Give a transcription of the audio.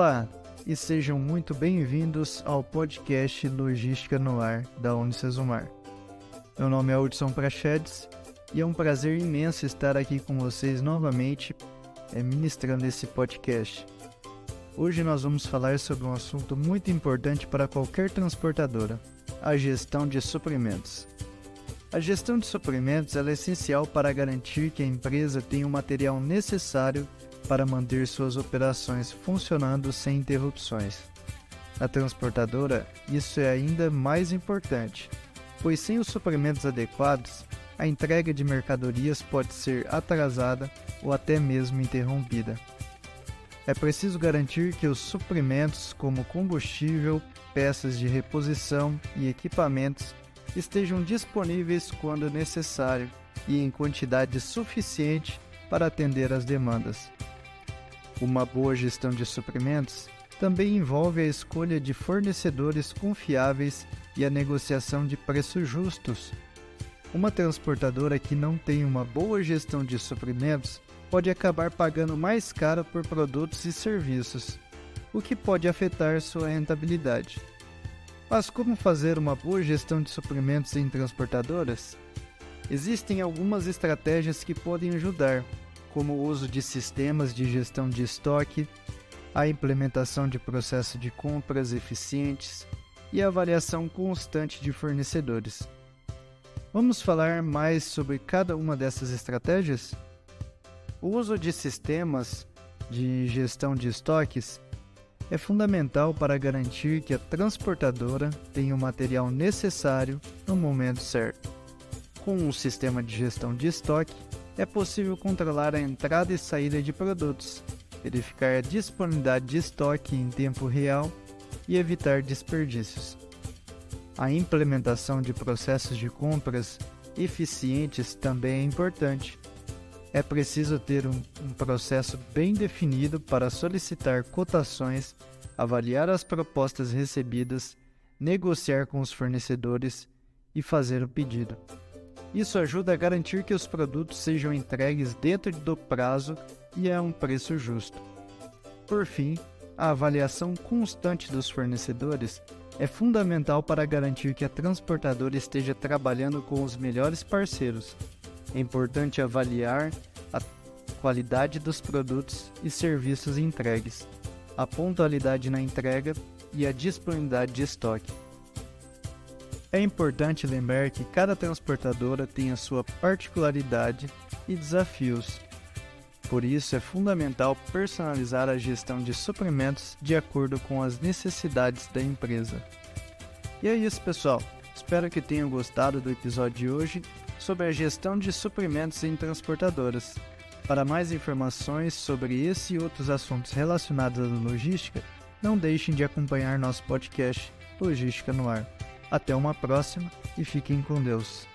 Olá e sejam muito bem-vindos ao podcast Logística no Ar da Unicesumar. Meu nome é Hudson Prachedes e é um prazer imenso estar aqui com vocês novamente é, ministrando esse podcast. Hoje nós vamos falar sobre um assunto muito importante para qualquer transportadora: a gestão de suprimentos. A gestão de suprimentos é essencial para garantir que a empresa tenha o material necessário para manter suas operações funcionando sem interrupções. Na transportadora, isso é ainda mais importante, pois sem os suprimentos adequados, a entrega de mercadorias pode ser atrasada ou até mesmo interrompida. É preciso garantir que os suprimentos, como combustível, peças de reposição e equipamentos, estejam disponíveis quando necessário e em quantidade suficiente para atender às demandas. Uma boa gestão de suprimentos também envolve a escolha de fornecedores confiáveis e a negociação de preços justos. Uma transportadora que não tem uma boa gestão de suprimentos pode acabar pagando mais caro por produtos e serviços, o que pode afetar sua rentabilidade. Mas como fazer uma boa gestão de suprimentos em transportadoras? Existem algumas estratégias que podem ajudar, como o uso de sistemas de gestão de estoque, a implementação de processos de compras eficientes e a avaliação constante de fornecedores. Vamos falar mais sobre cada uma dessas estratégias? O uso de sistemas de gestão de estoques é fundamental para garantir que a transportadora tenha o material necessário no momento certo. Com um sistema de gestão de estoque, é possível controlar a entrada e saída de produtos, verificar a disponibilidade de estoque em tempo real e evitar desperdícios. A implementação de processos de compras eficientes também é importante. É preciso ter um, um processo bem definido para solicitar cotações, avaliar as propostas recebidas, negociar com os fornecedores e fazer o pedido. Isso ajuda a garantir que os produtos sejam entregues dentro do prazo e a um preço justo. Por fim, a avaliação constante dos fornecedores é fundamental para garantir que a transportadora esteja trabalhando com os melhores parceiros. É importante avaliar a qualidade dos produtos e serviços entregues, a pontualidade na entrega e a disponibilidade de estoque. É importante lembrar que cada transportadora tem a sua particularidade e desafios. Por isso, é fundamental personalizar a gestão de suprimentos de acordo com as necessidades da empresa. E é isso, pessoal. Espero que tenham gostado do episódio de hoje sobre a gestão de suprimentos em transportadoras. Para mais informações sobre esse e outros assuntos relacionados à logística, não deixem de acompanhar nosso podcast Logística no Ar. Até uma próxima e fiquem com Deus.